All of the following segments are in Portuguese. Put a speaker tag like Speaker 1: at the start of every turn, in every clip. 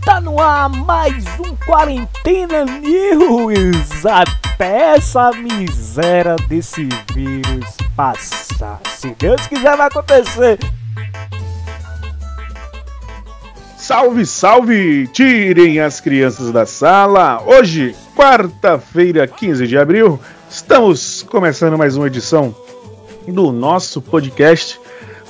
Speaker 1: Está no ar mais um Quarentena News até essa miséria desse vírus passar. Se Deus quiser, vai acontecer.
Speaker 2: Salve, salve! Tirem as crianças da sala. Hoje, quarta-feira, 15 de abril, estamos começando mais uma edição do nosso podcast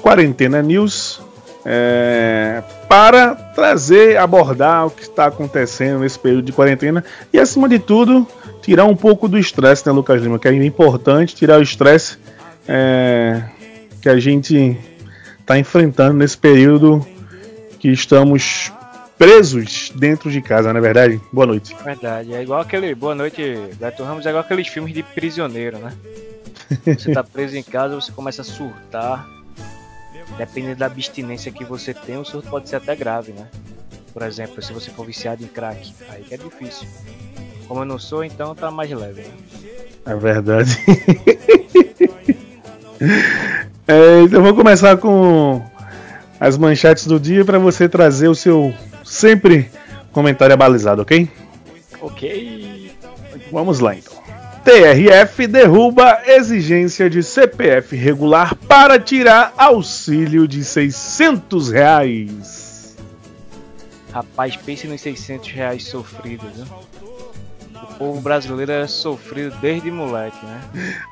Speaker 2: Quarentena News é, para trazer, abordar o que está acontecendo nesse período de quarentena e, acima de tudo, tirar um pouco do estresse, né, Lucas Lima? Que é importante tirar o estresse é, que a gente está enfrentando nesse período que estamos presos dentro de casa, não é verdade? Boa noite.
Speaker 3: Verdade, é igual aquele. Boa noite, Beto Ramos, é igual aqueles filmes de prisioneiro, né? Você tá preso em casa, você começa a surtar dependendo da abstinência que você tem, o surto pode ser até grave, né? Por exemplo, se você for viciado em crack, aí que é difícil. Como eu não sou, então tá mais leve. Né?
Speaker 2: É verdade. é, então vou começar com as manchetes do dia para você trazer o seu sempre comentário abalizado, ok?
Speaker 3: Ok.
Speaker 2: Vamos lá então. TRF derruba exigência de CPF regular para tirar auxílio de 600 reais.
Speaker 3: Rapaz, pense nos 600 reais sofridos, né? O povo brasileiro é sofrido desde moleque, né?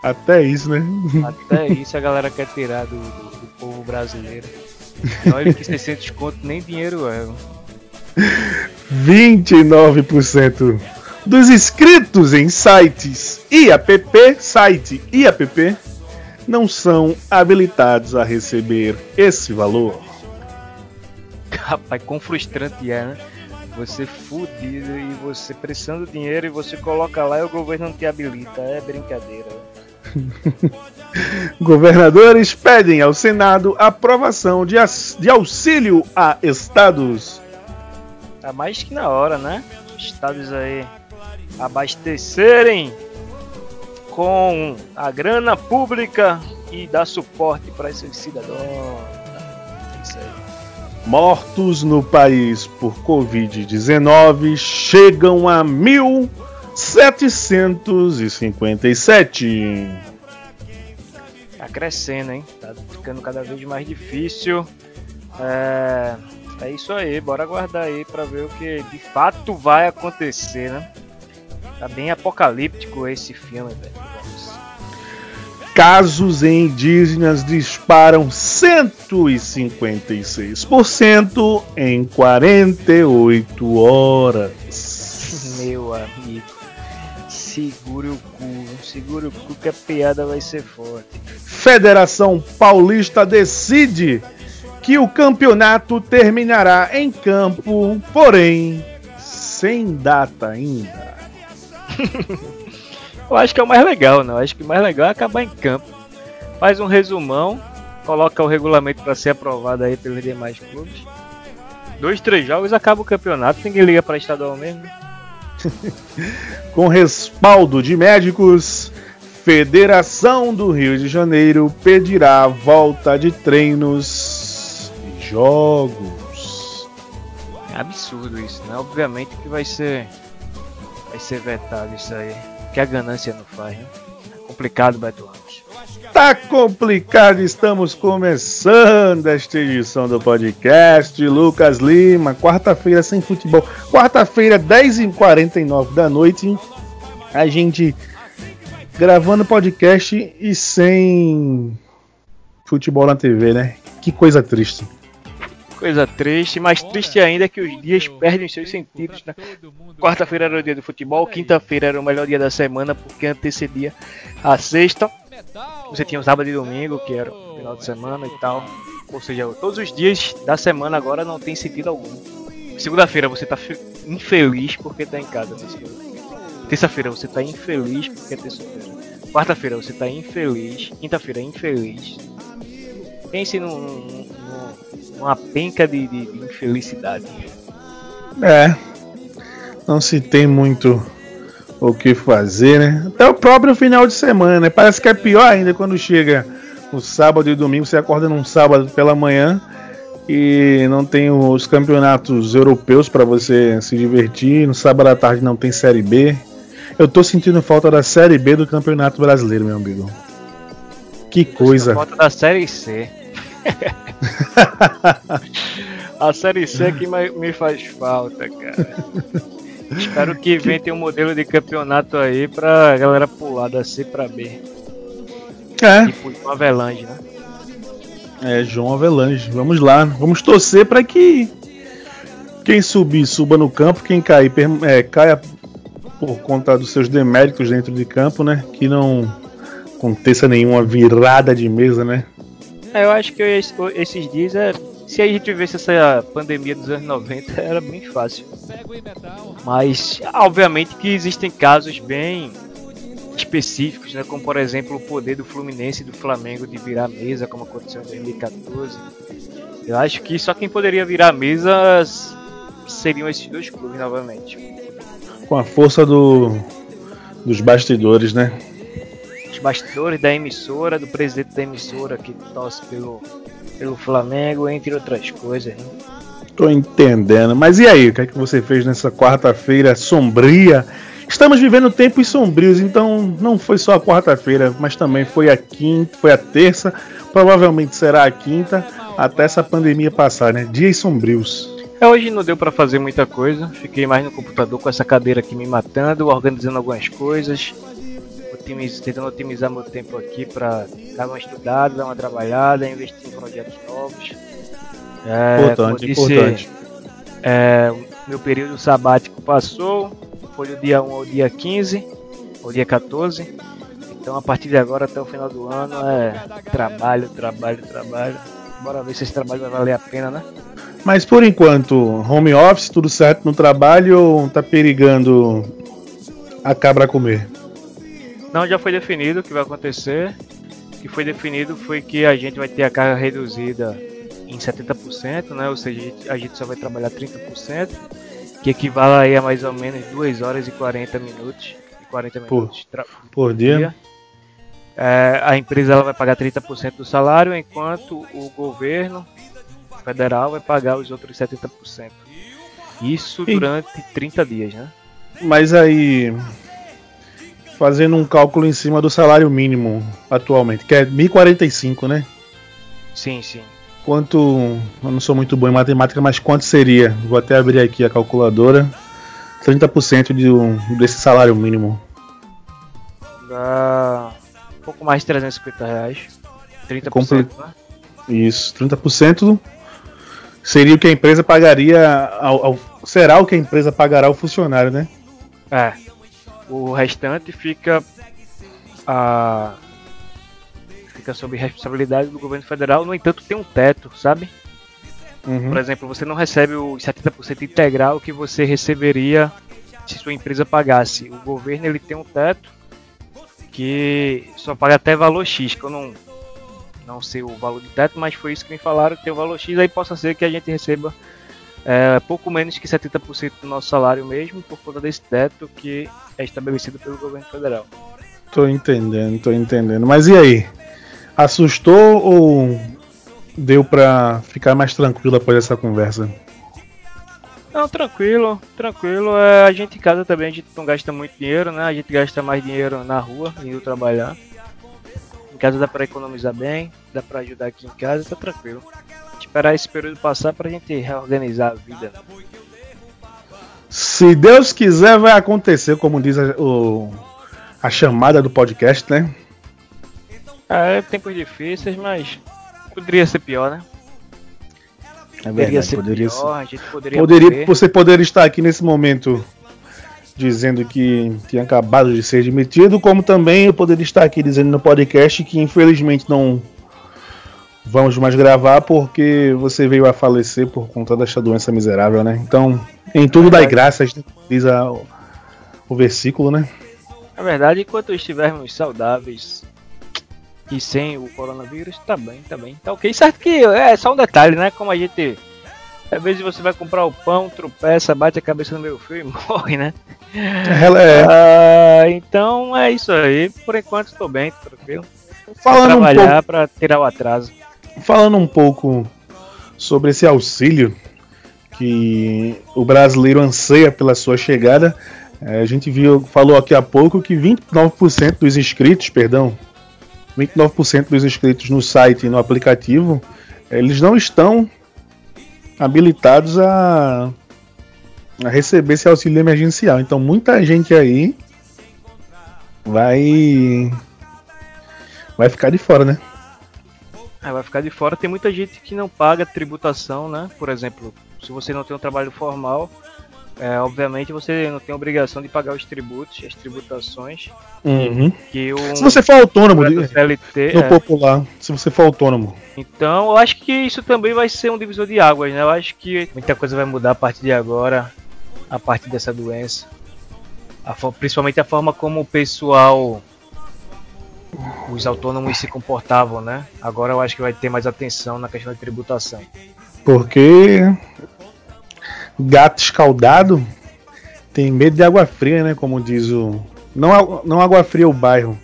Speaker 2: Até isso, né?
Speaker 3: Até isso a galera quer tirar do, do, do povo brasileiro. Olha que 600 conto nem dinheiro é.
Speaker 2: 29% dos inscritos em sites e app, site e app, não são habilitados a receber esse valor.
Speaker 3: Rapaz, quão frustrante é, né? Você fudido e você precisando de dinheiro e você coloca lá e o governo não te habilita. É brincadeira.
Speaker 2: Governadores pedem ao Senado aprovação de, de auxílio a estados.
Speaker 3: Tá mais que na hora, né? Estados aí abastecerem com a grana pública e dar suporte para esses cidadãos.
Speaker 2: Mortos no país por Covid-19 chegam a 1.757.
Speaker 3: Tá crescendo, hein? Tá ficando cada vez mais difícil. É, é isso aí, bora aguardar aí para ver o que de fato vai acontecer, né? Tá bem apocalíptico esse filme, velho.
Speaker 2: Casos em indígenas disparam 156% em 48 horas.
Speaker 3: Meu amigo, segure o cu, segure o cu que a piada vai ser forte.
Speaker 2: Federação Paulista decide que o campeonato terminará em campo, porém sem data ainda.
Speaker 3: Eu acho que é o mais legal, não. Eu acho que o mais legal é acabar em campo. Faz um resumão, coloca o regulamento para ser aprovado aí pelos demais clubes. Dois, três jogos acaba o campeonato, ninguém liga para estadual mesmo.
Speaker 2: Com respaldo de médicos, Federação do Rio de Janeiro pedirá volta de treinos e jogos.
Speaker 3: É absurdo isso, né? Obviamente que vai ser vai ser vetado isso aí. Que a ganância não faz, né? Complicado, Beto Ramos.
Speaker 2: Tá complicado, estamos começando esta edição do podcast. Lucas Lima, quarta-feira sem futebol. Quarta-feira, 10h49 da noite. A gente gravando podcast e sem futebol na TV, né? Que coisa triste.
Speaker 3: Coisa triste, mais triste ainda é que os dias perdem seus sentidos. Né? Quarta-feira era o dia do futebol, quinta-feira era o melhor dia da semana porque antecedia a sexta. Você tinha o sábado e domingo, que era o final de semana e tal. Ou seja, todos os dias da semana agora não tem sentido algum. Segunda-feira você tá infeliz porque tá em casa. Terça-feira você tá infeliz porque é terça-feira. Quarta-feira você tá infeliz. Quinta-feira infeliz. Pense num, num, uma penca de, de, de infelicidade.
Speaker 2: É, não se tem muito o que fazer, né? Até o próprio final de semana, né? Parece que é pior ainda quando chega o sábado e domingo, você acorda num sábado pela manhã E não tem os campeonatos europeus para você se divertir. No sábado à tarde não tem Série B. Eu tô sentindo falta da Série B do Campeonato Brasileiro, meu amigo. Que coisa.
Speaker 3: Falta da Série C. a Série C é que me faz falta, cara. Espero que inventem um modelo de campeonato aí pra galera pular da C pra B.
Speaker 2: É.
Speaker 3: Tipo uma Avelange, né?
Speaker 2: É, João Avelange. Vamos lá. Vamos torcer para que quem subir, suba no campo. Quem cair, é, caia por conta dos seus deméritos dentro de campo, né? Que não aconteça nenhuma virada de mesa, né?
Speaker 3: É, eu acho que esses dias é se a gente vivesse essa pandemia dos anos 90, era bem fácil. Mas, obviamente, que existem casos bem específicos, né? como por exemplo o poder do Fluminense e do Flamengo de virar a mesa, como aconteceu em 2014. Eu acho que só quem poderia virar a mesa seriam esses dois clubes novamente.
Speaker 2: Com a força do, dos bastidores, né?
Speaker 3: Os bastidores da emissora, do presidente da emissora que torce pelo pelo Flamengo, entre outras coisas. Né?
Speaker 2: Tô entendendo. Mas e aí, o que é que você fez nessa quarta-feira sombria? Estamos vivendo tempos sombrios, então não foi só a quarta-feira, mas também foi a quinta, foi a terça, provavelmente será a quinta, até essa pandemia passar, né? Dias sombrios.
Speaker 3: É, hoje não deu para fazer muita coisa, fiquei mais no computador com essa cadeira aqui me matando, organizando algumas coisas, otimiz, tentando otimizar meu tempo aqui para dar uma estudada, dar uma trabalhada, investir em projetos novos.
Speaker 2: É, importante, disse, importante.
Speaker 3: É, meu período sabático passou, foi do dia 1 ao dia 15, ou dia 14. Então a partir de agora até o final do ano é trabalho, trabalho, trabalho. Bora ver se esse trabalho vai valer a pena, né?
Speaker 2: Mas por enquanto, home office, tudo certo no trabalho ou tá perigando a cabra comer?
Speaker 3: Não, já foi definido o que vai acontecer. O que foi definido foi que a gente vai ter a carga reduzida em 70%, né? Ou seja, a gente só vai trabalhar 30%, que equivale a mais ou menos 2 horas e 40 minutos. 40 minutos
Speaker 2: por, por dia. dia.
Speaker 3: É, a empresa ela vai pagar 30% do salário, enquanto o governo federal vai pagar os outros 70%. Isso durante e... 30 dias, né?
Speaker 2: Mas aí fazendo um cálculo em cima do salário mínimo atualmente, que é 1045, né?
Speaker 3: Sim, sim.
Speaker 2: Quanto. Eu não sou muito bom em matemática, mas quanto seria? Vou até abrir aqui a calculadora. 30% de um, desse salário mínimo.
Speaker 3: Dá um pouco mais de 350 reais. 30%, Compl né?
Speaker 2: Isso, 30% seria o que a empresa pagaria ao, ao, será o que a empresa pagará ao funcionário, né?
Speaker 3: É. O restante fica a fica sob responsabilidade do governo federal. No entanto, tem um teto, sabe? Uhum. Por exemplo, você não recebe o 70% integral que você receberia se sua empresa pagasse. O governo ele tem um teto que só paga até valor X, que eu não não sei o valor de teto, mas foi isso que me falaram, tem o valor X, aí possa ser que a gente receba é, pouco menos que 70% do nosso salário mesmo, por conta desse teto que é estabelecido pelo governo federal.
Speaker 2: Tô entendendo, tô entendendo. Mas e aí? Assustou ou deu pra ficar mais tranquilo após essa conversa?
Speaker 3: Não, tranquilo, tranquilo. É, a gente em casa também a gente não gasta muito dinheiro, né? A gente gasta mais dinheiro na rua, indo trabalhar. Em casa dá pra economizar bem, dá pra ajudar aqui em casa, tá tranquilo esperar esse período passar pra gente reorganizar a vida.
Speaker 2: Se Deus quiser, vai acontecer, como diz a, o, a chamada do podcast, né?
Speaker 3: É, tempos difíceis, mas poderia ser pior, né?
Speaker 2: É verdade, ser poderia pior, ser. a gente poderia, poderia Você poderia estar aqui nesse momento dizendo que tinha acabado de ser demitido, como também eu poderia estar aqui dizendo no podcast que infelizmente não vamos mais gravar porque você veio a falecer por conta desta doença miserável, né? Então, em tudo dai graças, diz a, o versículo, né?
Speaker 3: É verdade, enquanto estivermos saudáveis e sem o coronavírus, tá bem, tá bem, tá ok. Certo que é só um detalhe, né? Como a gente. Às vezes você vai comprar o pão, tropeça, bate a cabeça no meu fio e morre, né?
Speaker 2: Ela é.
Speaker 3: Ah, então é isso aí. Por enquanto estou bem, tranquilo.
Speaker 2: Falando
Speaker 3: trabalhar
Speaker 2: um pouco...
Speaker 3: para tirar o atraso
Speaker 2: falando um pouco sobre esse auxílio que o brasileiro anseia pela sua chegada. É, a gente viu, falou aqui há pouco que 29% dos inscritos, perdão, 29% dos inscritos no site e no aplicativo, eles não estão habilitados a, a receber esse auxílio emergencial. Então muita gente aí vai vai ficar de fora, né?
Speaker 3: É, vai ficar de fora. Tem muita gente que não paga tributação, né? Por exemplo, se você não tem um trabalho formal, é, obviamente você não tem obrigação de pagar os tributos, as tributações.
Speaker 2: Uhum.
Speaker 3: Que o,
Speaker 2: se você for autônomo,
Speaker 3: CLT,
Speaker 2: no é. popular, se você for autônomo.
Speaker 3: Então, eu acho que isso também vai ser um divisor de águas, né? Eu acho que muita coisa vai mudar a partir de agora, a partir dessa doença. A, principalmente a forma como o pessoal os autônomos se comportavam, né? Agora eu acho que vai ter mais atenção na questão da tributação.
Speaker 2: Porque gato escaldado tem medo de água fria, né? Como diz o. Não, não água fria o bairro.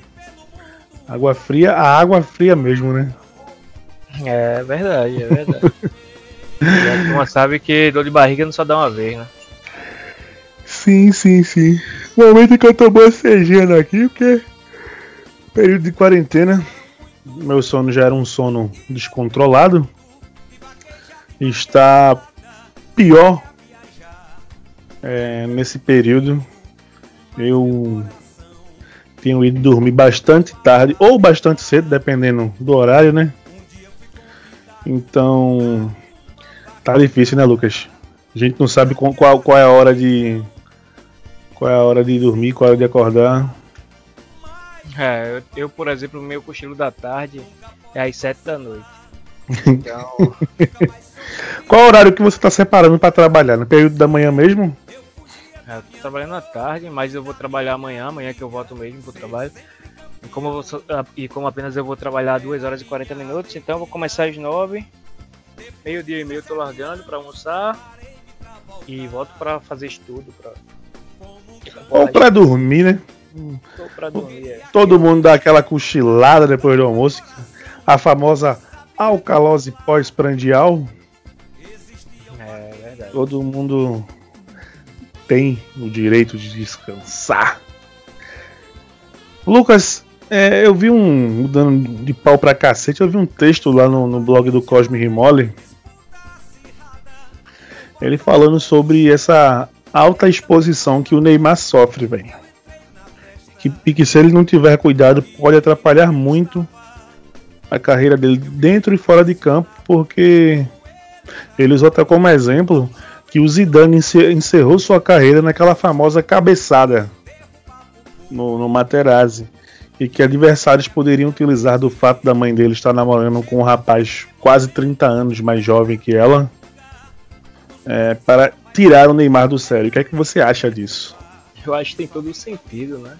Speaker 2: Água fria, a água fria mesmo, né?
Speaker 3: É verdade, é verdade. a turma sabe que dor de barriga não só dá uma vez, né?
Speaker 2: Sim, sim, sim. No momento que eu tô bocejando aqui, porque período de quarentena, meu sono já era um sono descontrolado. Está pior é, nesse período. Eu tenho ido dormir bastante tarde ou bastante cedo, dependendo do horário, né? Então tá difícil, né, Lucas? A gente não sabe qual, qual é a hora de qual é a hora de dormir, qual é a hora de acordar.
Speaker 3: É, eu, eu, por exemplo, o meu cochilo da tarde é às 7 da noite. Então.
Speaker 2: Qual é horário que você está separando para trabalhar? No período da manhã mesmo?
Speaker 3: É, eu tô trabalhando à tarde, mas eu vou trabalhar amanhã, amanhã que eu volto mesmo pro trabalho. E como, vou, ah, e como apenas eu vou trabalhar 2 horas e 40 minutos, então eu vou começar às 9. Meio dia e meio eu tô largando para almoçar. E volto para fazer estudo. Pra,
Speaker 2: Ou para dormir, né? Todo mundo dá aquela cochilada depois do almoço. A famosa alcalose pós-prandial.
Speaker 3: É verdade.
Speaker 2: Todo mundo tem o direito de descansar. Lucas, é, eu vi um. Mudando de pau pra cacete, eu vi um texto lá no, no blog do Cosme Rimoli. Ele falando sobre essa alta exposição que o Neymar sofre, velho que, que se ele não tiver cuidado pode atrapalhar muito a carreira dele dentro e fora de campo, porque ele usou até como exemplo que o Zidane encerrou sua carreira naquela famosa cabeçada no, no Materazzi e que adversários poderiam utilizar do fato da mãe dele estar namorando com um rapaz quase 30 anos mais jovem que ela é, para tirar o Neymar do sério. O que é que você acha disso?
Speaker 3: Eu acho que tem todo o sentido, né?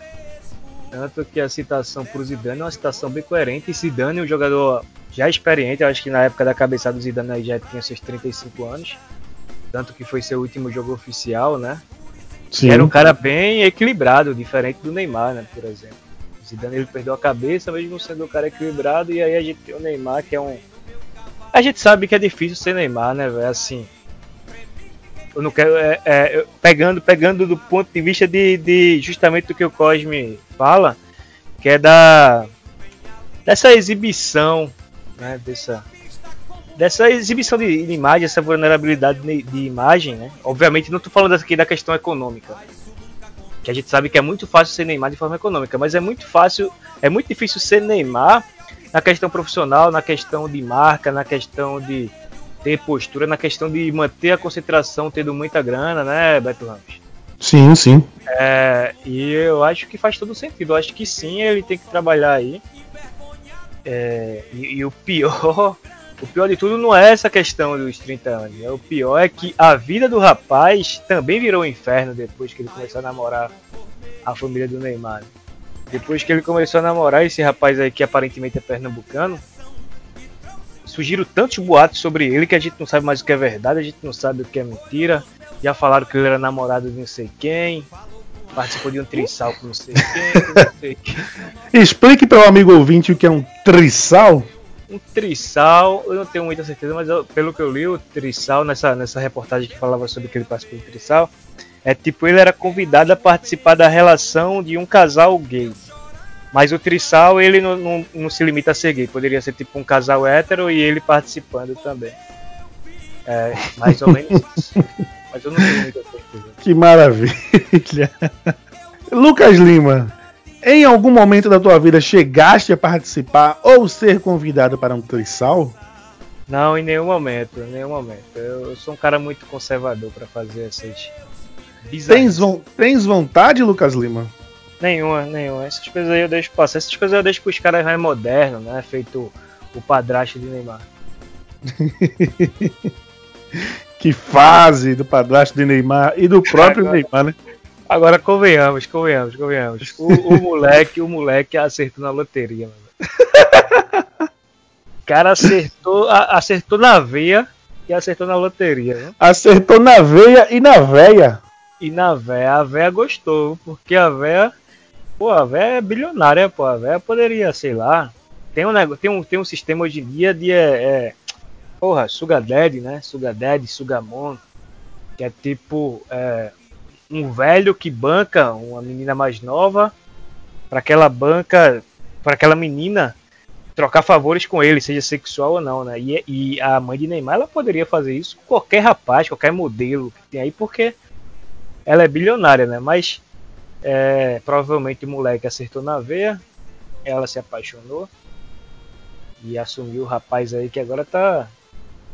Speaker 3: Tanto que a citação por Zidane é uma citação bem coerente. E Zidane é um jogador já experiente, eu acho que na época da cabeçada do Zidane já tinha seus 35 anos. Tanto que foi seu último jogo oficial, né? Sim. Era um cara bem equilibrado, diferente do Neymar, né, por exemplo. O Zidane ele perdeu a cabeça, mesmo sendo um cara equilibrado, e aí a gente tem o Neymar, que é um. A gente sabe que é difícil ser Neymar, né, velho? Assim, eu não quero. É, é, pegando, pegando do ponto de vista de, de justamente do que o Cosme fala, que é da dessa exibição, né, dessa dessa exibição de, de imagem, essa vulnerabilidade de, de, imagem, né? Obviamente não estou falando aqui da questão econômica, que a gente sabe que é muito fácil ser Neymar de forma econômica, mas é muito fácil, é muito difícil ser Neymar na questão profissional, na questão de marca, na questão de ter postura na questão de manter a concentração tendo muita grana, né, Beto Ramos?
Speaker 2: Sim, sim.
Speaker 3: É, e eu acho que faz todo sentido. Eu acho que sim, ele tem que trabalhar aí. É, e, e, o pior, o pior de tudo não é essa questão dos 30 anos. Né? O pior é que a vida do rapaz também virou um inferno depois que ele começou a namorar a família do Neymar. Depois que ele começou a namorar esse rapaz aí que aparentemente é pernambucano, surgiram tantos boatos sobre ele que a gente não sabe mais o que é verdade, a gente não sabe o que é mentira. Já falaram que ele era namorado de não sei quem, participou de um trissal com não sei quem, não sei
Speaker 2: quem. Explique para o amigo ouvinte o que é um trissal.
Speaker 3: Um trissal, eu não tenho muita certeza, mas eu- pelo que eu li, o trissal, nessa, nessa reportagem que falava sobre que ele participou do trissal, é tipo, ele era convidado a participar da relação de um casal gay. Mas o trissal, ele não, não, não se limita a gay, poderia ser tipo um casal hétero e ele participando também. É, mais ou menos isso. Mas eu não tenho muita certeza.
Speaker 2: Que maravilha. Lucas Lima, em algum momento da tua vida chegaste a participar ou ser convidado para um trissal?
Speaker 3: Não, em nenhum momento, em nenhum momento. Eu, sou um cara muito conservador pra fazer essas.
Speaker 2: Tens, von- tens vontade, Lucas Lima?
Speaker 3: Nenhuma, nenhuma. Essas coisas aí eu deixo passar. Essas coisas eu deixo pros caras mais modernos, né? Feito o padrasto de Neymar.
Speaker 2: Que fase do padrasto de Neymar e do próprio
Speaker 3: Agora-
Speaker 2: Neymar, né?
Speaker 3: Agora convenhamos, convenhamos, convenhamos. O, o moleque, o moleque acertou na loteria, mano. O cara acertou, a- acertou na veia e acertou na loteria, né?
Speaker 2: Acertou na veia e na veia.
Speaker 3: E na véia, a véia gostou, porque a véia, pô, a véia é bilionária, pô, a véia poderia, sei lá, tem um, nego- tem um, tem um sistema hoje em dia de, é, é, porra, Sugar Daddy, né, Sugar Daddy, Sugamon, que é tipo, é, um velho que banca uma menina mais nova, para aquela banca, para aquela menina trocar favores com ele, seja sexual ou não, né, e, e a mãe de Neymar, ela poderia fazer isso com qualquer rapaz, qualquer modelo que tem aí, porque ela é bilionária, né? Mas é, provavelmente o moleque acertou na veia, ela se apaixonou e assumiu o rapaz aí que agora tá.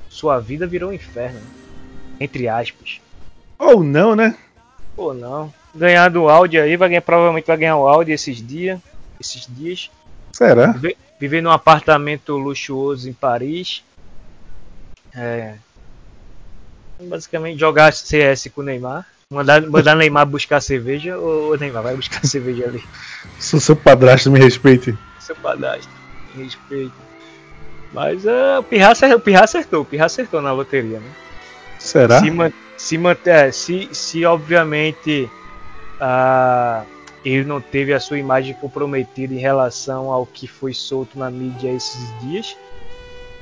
Speaker 3: Sua vida virou um inferno. né? Entre aspas.
Speaker 2: Ou não, né?
Speaker 3: Ou não. Ganhar do Audi aí, vai ganhar, provavelmente vai ganhar o Audi esses dias. Esses dias.
Speaker 2: Será?
Speaker 3: Viver, viver num apartamento luxuoso em Paris. É. Basicamente jogar CS com o Neymar. Mandar, mandar Neymar buscar cerveja ou Neymar vai buscar cerveja ali.
Speaker 2: Se seu padrasto me respeite.
Speaker 3: Seu padastro. Respeito. Mas é, o, Pirra acertou, o Pirra acertou, o Pirra acertou na loteria, né?
Speaker 2: Será?
Speaker 3: Se, se, manter, se, se obviamente ah, ele não teve a sua imagem comprometida em relação ao que foi solto na mídia esses dias,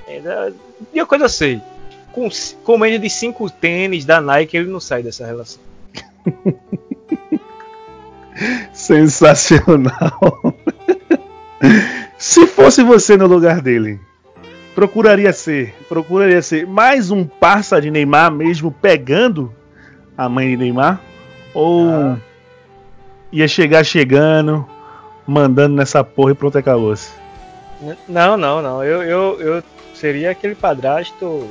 Speaker 3: ainda, e a coisa eu sei, com, com menos de 5 tênis da Nike ele não sai dessa relação.
Speaker 2: Sensacional. Se fosse você no lugar dele, procuraria ser, procuraria ser mais um parça de Neymar mesmo pegando a mãe de Neymar ou
Speaker 3: Ah.
Speaker 2: ia chegar chegando, mandando nessa porra e pronto acabou-se.
Speaker 3: Não, não, não. Eu, eu, eu seria aquele padrasto,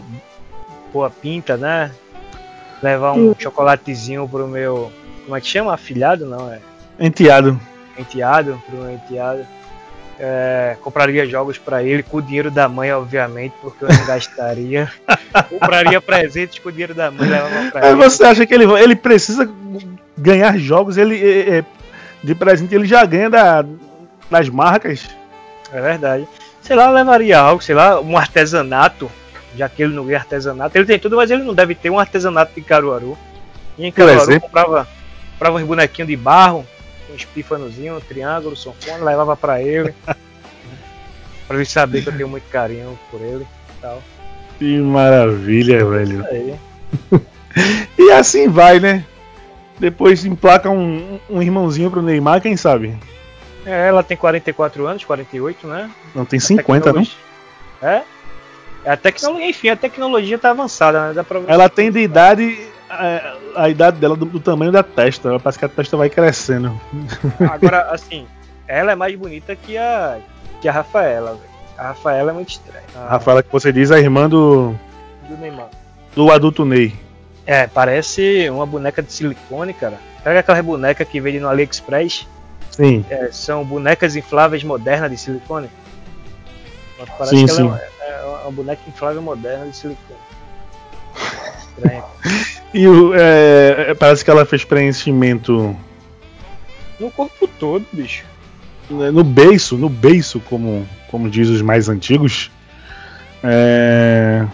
Speaker 3: pô, a pinta, né? Levar um chocolatezinho pro meu. Como é que chama? Afilhado? Não, é
Speaker 2: Enteado.
Speaker 3: enteado, pro meu enteado. É, compraria jogos pra ele com o dinheiro da mãe, obviamente, porque eu não gastaria. compraria presentes com o dinheiro da mãe,
Speaker 2: Mas
Speaker 3: ele.
Speaker 2: você acha que ele, ele precisa ganhar jogos? Ele é, é, de presente ele já ganha da- das marcas.
Speaker 3: É verdade. Sei lá, eu levaria algo, sei lá, um artesanato, já que ele não ganha artesanato. Ele tem tudo, mas ele não deve ter um artesanato de Caruaru. E em Caruaru comprava, comprava uns bonequinhos de barro, um espífanozinho, um triângulo, sanfona, levava pra ele. pra ele saber que eu tenho muito carinho por ele e tal.
Speaker 2: Que maravilha, velho. E assim vai, né? Depois emplaca um, um irmãozinho pro Neymar, quem sabe?
Speaker 3: É, ela tem 44 anos, 48, né?
Speaker 2: Não tem 50, não?
Speaker 3: É? A tecnologia, enfim, a tecnologia tá avançada, né? Dá pra.
Speaker 2: Ela tem de idade. é, A, idade dela do, do tamanho da testa. Ela Parece que a testa vai crescendo.
Speaker 3: Agora, assim, ela é mais bonita que a, que a Rafaela, velho. A Rafaela é muito estranha.
Speaker 2: A
Speaker 3: A
Speaker 2: Rafaela, que você diz, é a irmã do,
Speaker 3: do Neymar.
Speaker 2: do adulto Ney.
Speaker 3: É, parece uma boneca de silicone, cara. Pega aquela boneca que vende no AliExpress.
Speaker 2: Sim.
Speaker 3: é, são bonecas infláveis modernas de silicone. Parece
Speaker 2: Sim,
Speaker 3: que
Speaker 2: sim.
Speaker 3: ela é, é uma boneca inflável moderna de silicone. Estranha.
Speaker 2: E o, é, é, parece que ela fez preenchimento
Speaker 3: No corpo todo, bicho.
Speaker 2: no beiço, no beiço, como, como diz os mais antigos. É,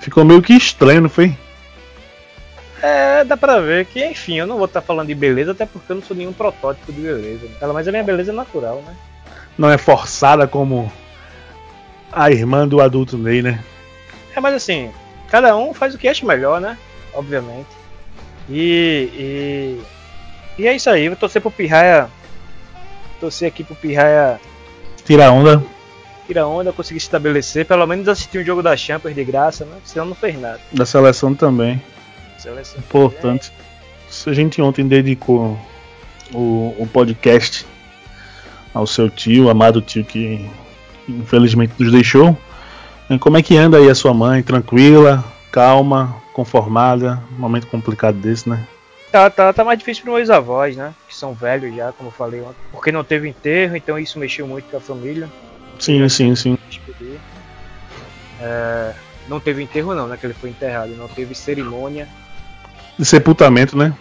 Speaker 2: Ficou meio que estranho, não foi?
Speaker 3: É, dá pra ver que, enfim, eu não vou estar falando de beleza, até porque eu não sou nenhum protótipo de beleza. Pelo menos a minha beleza é natural, né?
Speaker 2: Não é forçada como A irmã do adulto Ney, né?
Speaker 3: É, mas assim, cada um faz o que acha melhor, né? Obviamente. E, e, e é isso aí, vou torcer pro Pirraia. Torcer aqui pro Pirraia
Speaker 2: Tira onda.
Speaker 3: tirar onda, conseguir se estabelecer, pelo menos assistir um jogo da Champions de graça, né? Senão não fez nada.
Speaker 2: Da seleção também.
Speaker 3: Seleção.
Speaker 2: Importante. A gente ontem dedicou o, o podcast ao seu tio, amado tio que infelizmente nos deixou. E como é que anda aí a sua mãe? Tranquila, calma, conformada? Um momento complicado desse, né?
Speaker 3: Tá, tá, tá mais difícil para meus avós, né? Que são velhos já, como eu falei ontem. Porque não teve enterro, então isso mexeu muito com a família.
Speaker 2: Sim, sim, sim.
Speaker 3: É, não teve enterro não, né? Que ele foi enterrado. Não teve cerimônia,
Speaker 2: De sepultamento, né?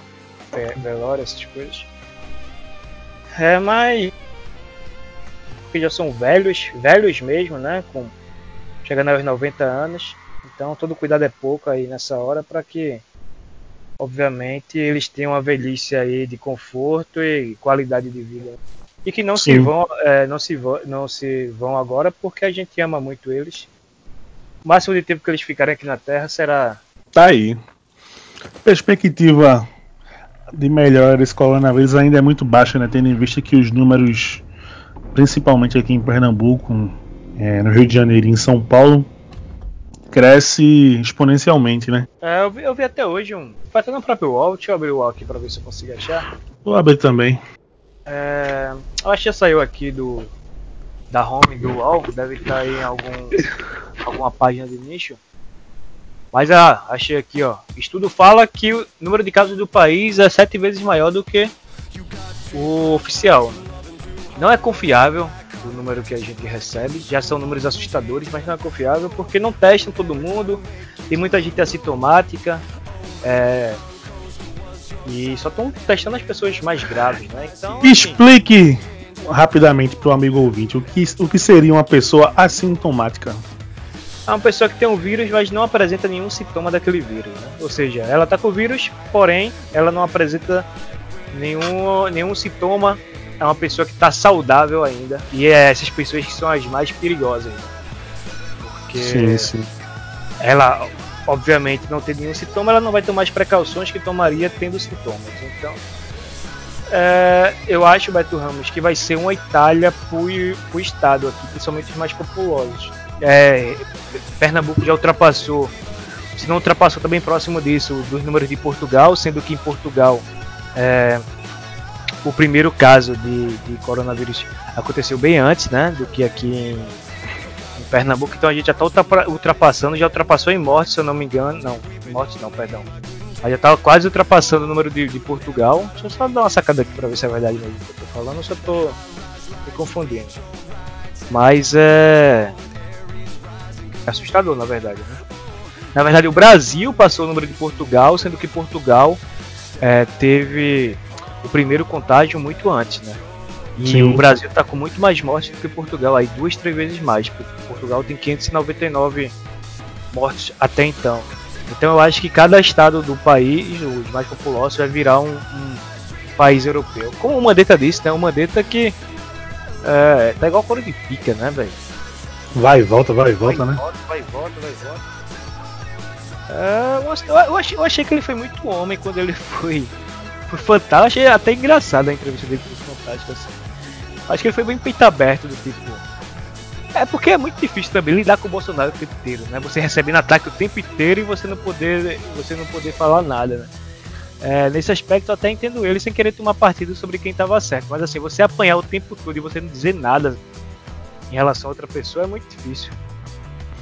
Speaker 3: é, velório, essas coisas. É, mas. Porque já são velhos, velhos mesmo, né? Com, chegando aos 90 anos. Então todo cuidado é pouco aí nessa hora para que, obviamente, eles tenham uma velhice aí de conforto e qualidade de vida. E que não se
Speaker 2: Sim.
Speaker 3: vão, é, não se vão, não se vão agora porque a gente ama muito eles. O máximo de tempo que eles ficarem aqui na Terra será
Speaker 2: Tá aí. Perspectiva de melhora desse coronavírus ainda é muito baixa, né? Tendo em vista que os números, principalmente aqui em Pernambuco, é, no Rio de Janeiro e em São Paulo, cresce exponencialmente, né?
Speaker 3: É, eu, vi, eu vi até hoje um. Vai até no próprio UOL, deixa eu abrir o UOL aqui pra ver se eu consigo achar.
Speaker 2: Vou abrir também.
Speaker 3: É, eu acho que já saiu aqui do. Da home do UOL, deve estar aí em algum, alguma página de nicho. Mas ah, achei aqui ó. Estudo fala que o número de casos do país é sete vezes maior do que o oficial. Não é confiável o número que a gente recebe, já são números assustadores, mas não é confiável porque não testam todo mundo, tem muita gente assintomática, é, e só estão testando as pessoas mais graves, né? Então, assim,
Speaker 2: Explique rapidamente para o amigo ouvinte o que, o que seria uma pessoa assintomática.
Speaker 3: é uma pessoa que tem um vírus, mas não apresenta nenhum sintoma daquele vírus, né? Ou seja, ela tá com o vírus, porém, ela não apresenta nenhum, nenhum sintoma. É uma pessoa que está saudável ainda. E é essas pessoas que são as mais perigosas. né? Porque
Speaker 2: Sim, sim.
Speaker 3: ela, obviamente, não tem nenhum sintoma, ela não vai tomar as precauções que tomaria tendo sintomas. Então, é, eu acho, Beto Ramos, que vai ser uma Itália pro, pro estado aqui, principalmente os mais populosos. É, Pernambuco já ultrapassou, se não ultrapassou também próximo disso, dos números de Portugal, sendo que em Portugal é, o primeiro caso de, de coronavírus aconteceu bem antes, né, do que aqui em, em Pernambuco, então a gente já está ultrapassando, já ultrapassou em mortes, se eu não me engano, não, em mortes não, perdão. A já estava quase ultrapassando o número de, de Portugal. Deixa eu só dar uma sacada aqui para ver se é verdade mesmo que eu tô falando ou se eu tô me confundindo. Mas é. É assustador, na verdade, né? Na verdade, o Brasil passou o número de Portugal, sendo que Portugal é, teve o primeiro contágio muito antes, né? E
Speaker 2: Sim.
Speaker 3: o Brasil tá com muito mais mortes do que Portugal, aí duas, três vezes mais. porque Portugal tem 599 mortes até então. Então eu acho que cada estado do país, os mais populosos, vai virar um, um país europeu. Como o Mandetta disse, né? O Mandetta que é, tá igual coro de pica, né, velho?
Speaker 2: Vai e volta, vai e volta,
Speaker 3: vai,
Speaker 2: né?
Speaker 3: volta, vai, volta, vai, volta. É, eu achei, eu achei que ele foi muito homem quando ele foi, foi fantástico. Achei até engraçado a entrevista dele foi fantástica assim. Acho que ele foi bem peito aberto do tipo. É porque é muito difícil também lidar com o Bolsonaro o tempo inteiro, né? Você recebendo ataque o tempo inteiro e você não poder, você não poder falar nada, né? É, nesse aspecto eu até entendo ele sem querer tomar partido sobre quem estava certo. Mas assim, você apanhar o tempo todo e você não dizer nada em relação a outra pessoa é muito difícil.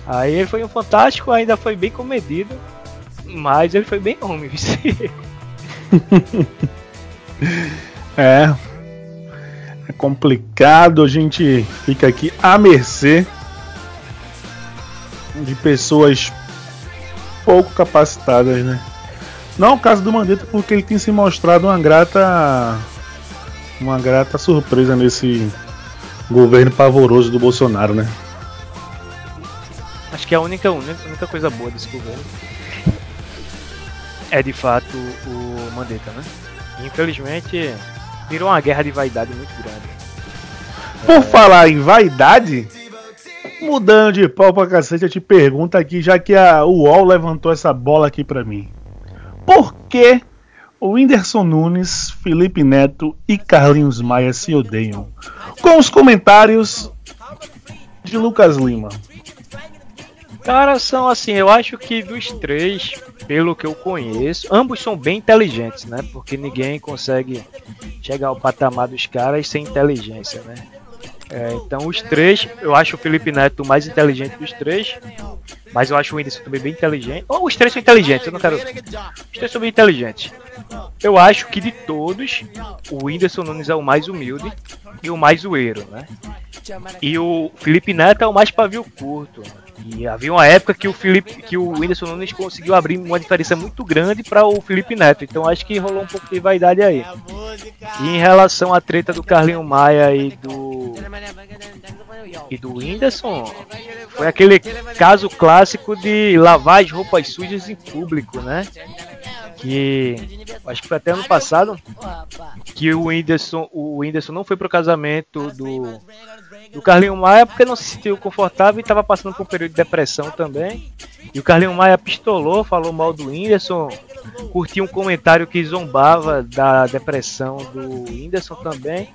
Speaker 3: Aí ele foi um fantástico, ainda foi bem comedido, mas ele foi bem homem.
Speaker 2: É. É complicado, a gente fica aqui à mercê de pessoas pouco capacitadas, né? Não é o caso do Mandetta, porque ele tem se mostrado uma grata. Uma grata surpresa nesse governo pavoroso do Bolsonaro, né?
Speaker 3: Acho que a única, única, única coisa boa desse governo é de fato o Mandetta, né? Infelizmente virou uma guerra de vaidade muito grande.
Speaker 2: Por falar em vaidade, Mudando de pau pra cacete, eu te pergunto aqui, já que a UOL levantou essa bola aqui pra mim. Por que o Whindersson Nunes, Felipe Neto e Carlinhos Maia se odeiam? Com os comentários de Lucas Lima.
Speaker 3: Cara, são assim, eu acho que dos três, pelo que eu conheço, ambos são bem inteligentes, né? Porque ninguém consegue chegar ao patamar dos caras sem inteligência, né? É, então os três, eu acho o Felipe Neto mais inteligente dos três, mas eu acho o Whindersson também bem inteligente. Ou os três são inteligentes, eu não quero. Os três são bem inteligentes. Eu acho que de todos, o Whindersson Nunes é o mais humilde e o mais zoeiro, né? E o Felipe Neto é o mais pavio curto. E havia uma época que o Felipe, que o Whindersson Nunes conseguiu abrir uma diferença muito grande para o Felipe Neto. Então acho que rolou um pouco de vaidade aí. E em relação à treta do Carlinho Maia e do e do Whindersson, foi aquele caso clássico de lavar as roupas sujas em público, né? Que acho que foi até ano passado que o Whindersson, o Whindersson não foi pro casamento do do Carlinho Maia porque não se sentiu confortável e estava passando por um período de depressão também. E o Carlinho Maia pistolou, falou mal do Whindersson, curtiu um comentário que zombava da depressão do Whindersson também.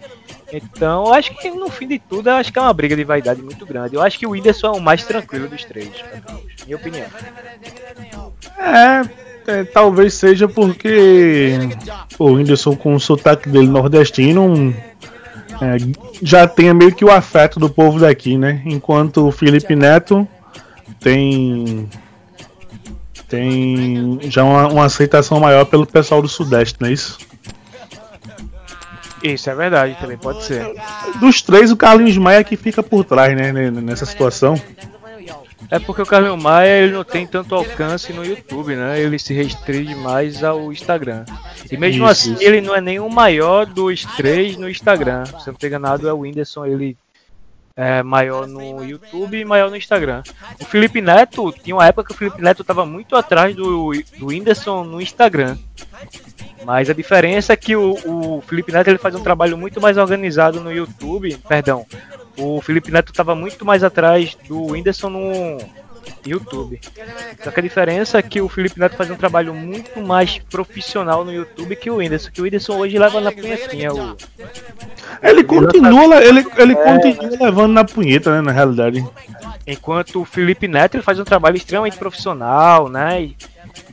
Speaker 3: Então, acho que no fim de tudo, acho que é uma briga de vaidade muito grande. Eu acho que o Whindersson é o mais tranquilo dos três, minha opinião.
Speaker 2: É, é, talvez seja porque o Whindersson com o sotaque dele nordestino é, já tenha meio que o afeto do povo daqui, né? Enquanto o Felipe Neto tem tem já uma, uma, aceitação maior pelo pessoal do Sudeste, não é isso?
Speaker 3: Isso é verdade, também pode ser.
Speaker 2: Dos três, o Carlinhos Maia que fica por trás, né, nessa situação.
Speaker 3: É porque o Carlinhos Maia ele não tem tanto alcance no YouTube, né? Ele se restringe mais ao Instagram. E mesmo isso, assim, isso. ele não é nem o maior dos três no Instagram. Se eu não tenho enganado, é o Whindersson, ele é maior no YouTube e maior no Instagram. O Felipe Neto, tinha uma época que o Felipe Neto estava muito atrás do, do Whindersson no Instagram. Mas a diferença é que o, o Felipe Neto ele faz um trabalho muito mais organizado no YouTube, perdão, o Felipe Neto estava muito mais atrás do Whindersson no YouTube. Só que a diferença é que o Felipe Neto faz um trabalho muito mais profissional no YouTube que o Whindersson, que o Whindersson hoje leva na punhetinha o.
Speaker 2: Ele continua, ele, ele é... continua levando na punheta, né, na realidade.
Speaker 3: Enquanto o Felipe Neto ele faz um trabalho extremamente profissional, né? E,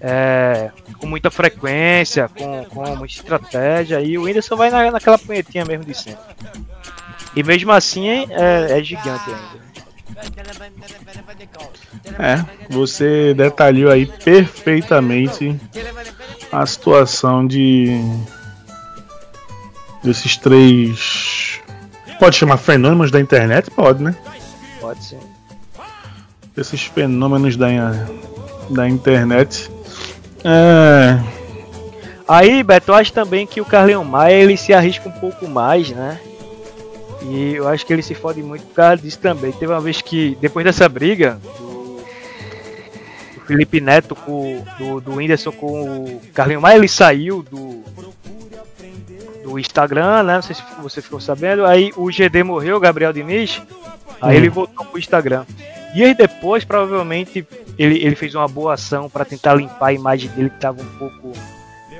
Speaker 3: é, com muita frequência, com, com muita estratégia, e o Whindersson vai na, naquela punhetinha mesmo de sempre. E mesmo assim é, é gigante ainda.
Speaker 2: É, você detalhou aí perfeitamente a situação de desses três pode chamar fenômenos da internet, pode, né?
Speaker 3: Pode sim.
Speaker 2: Esses fenômenos da da internet. É...
Speaker 3: Aí, Beto, eu acho também que o Carleon Maia ele se arrisca um pouco mais, né? E eu acho que ele se fode muito por causa disso também. Teve uma vez que, depois dessa briga, do, do Felipe Neto com do, do Whindersson com o Carlinho Maia, ele saiu do, do Instagram, né? Não sei se você ficou sabendo. Aí o GD morreu, o Gabriel Diniz. Aí hum. ele voltou pro Instagram. E aí depois, provavelmente, ele, ele fez uma boa ação para tentar limpar a imagem dele que tava um pouco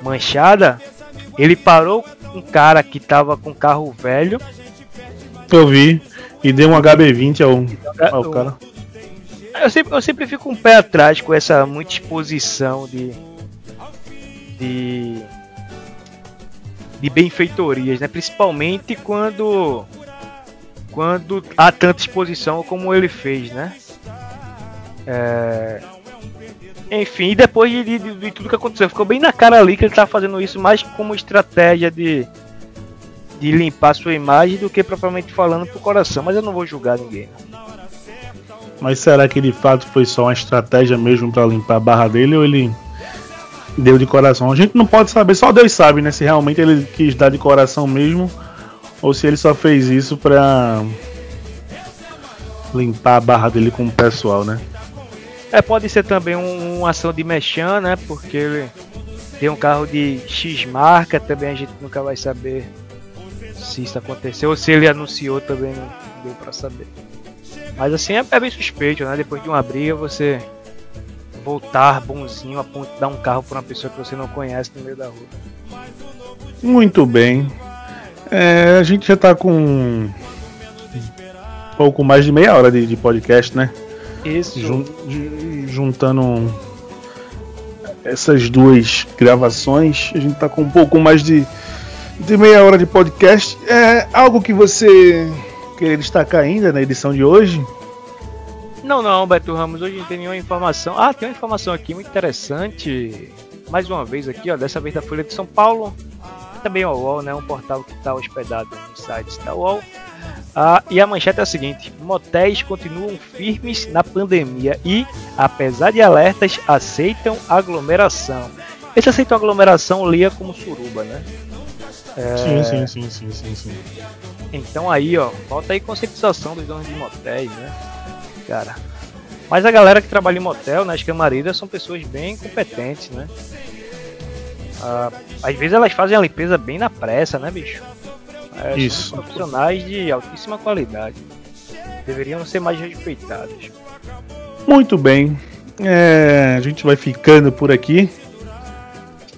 Speaker 3: manchada. Ele parou um cara que tava com carro velho
Speaker 2: eu vi. E deu um HB20 ao, ao cara.
Speaker 3: Eu sempre, eu sempre fico um pé atrás com essa muita exposição de. de. de benfeitorias, né? Principalmente quando. quando há tanta exposição como ele fez, né? É... Enfim, depois de, de, de, tudo que aconteceu, ficou bem na cara ali que ele tá fazendo isso mais como estratégia de de limpar sua imagem do que propriamente falando pro coração, mas eu não vou julgar ninguém.
Speaker 2: Mas será que de fato foi só uma estratégia mesmo para limpar a barra dele ou ele deu de coração? A gente não pode saber, só Deus sabe, né? Se realmente ele quis dar de coração mesmo ou se ele só fez isso pra limpar a barra dele com o pessoal, né?
Speaker 3: É, pode ser também um, uma ação de mechan, né? Porque ele tem um carro de X marca, também a gente nunca vai saber se isso aconteceu ou se ele anunciou também, não deu pra saber. Mas assim é, é bem suspeito, né? Depois de uma briga você voltar bonzinho a ponto de dar um carro para uma pessoa que você não conhece no meio da rua.
Speaker 2: Muito bem. É, a gente já tá com um pouco mais de meia hora de, de podcast, né?
Speaker 3: Isso.
Speaker 2: Jun, juntando essas duas gravações, a gente tá com um pouco mais de, de meia hora de podcast. É algo que você quer destacar ainda na edição de hoje?
Speaker 3: Não, não, Beto Ramos, hoje não tem nenhuma informação. Ah, tem uma informação aqui muito interessante. Mais uma vez aqui, ó, dessa vez da Folha de São Paulo. Também o UOL, né, um portal que está hospedado no site da UOL. Ah, e a manchete é a seguinte: motéis continuam firmes na pandemia e, apesar de alertas, aceitam aglomeração. Esse aceitam aglomeração lia como suruba, né?
Speaker 2: É... Sim, sim, sim, sim, sim, sim.
Speaker 3: Então aí, ó, falta aí conscientização dos donos de motéis, né? Cara. Mas a galera que trabalha em motel, nas camareiras, são pessoas bem competentes, né? Ah, às vezes elas fazem a limpeza bem na pressa, né, bicho?
Speaker 2: É, Isso.
Speaker 3: São profissionais de altíssima qualidade. Deveriam ser mais respeitados.
Speaker 2: Muito bem. É, a gente vai ficando por aqui.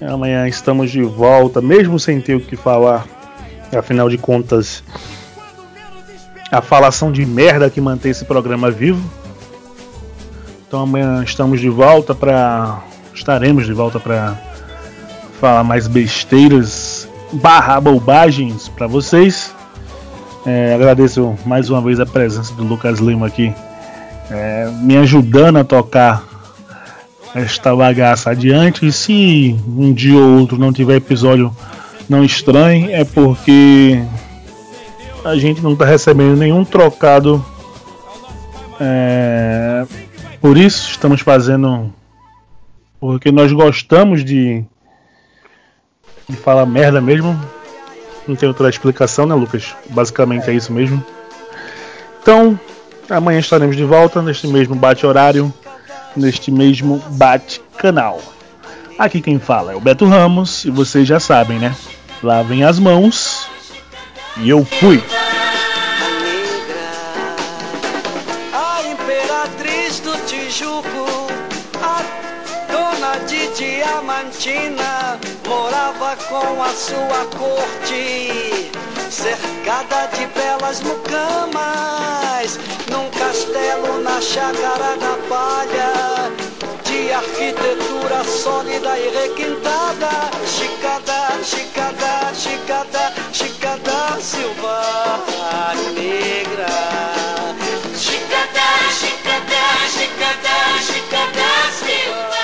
Speaker 2: Amanhã estamos de volta, mesmo sem ter o que falar. Afinal de contas, a falação de merda que mantém esse programa vivo. Então amanhã estamos de volta para estaremos de volta para falar mais besteiras barra bobagens para vocês. É, agradeço mais uma vez a presença do Lucas Lima aqui, é, me ajudando a tocar esta bagaça adiante. E se um dia ou outro não tiver episódio, não estranhe, é porque a gente não está recebendo nenhum trocado. É, por isso estamos fazendo. Porque nós gostamos de de falar merda mesmo. Não tem outra explicação, né, Lucas? Basicamente é, isso mesmo. Então, amanhã estaremos de volta neste mesmo bate-horário, neste mesmo bate-canal. Aqui quem fala é o Beto Ramos e vocês já sabem, né? Lavem as mãos e eu fui. Diamantina morava com a sua corte, cercada de belas mucamas, num castelo na chácara da palha, de arquitetura sólida e requintada, chicada, chicada, chicada, chicada silva negra. Chicada, chicada, chicada, chicada silva.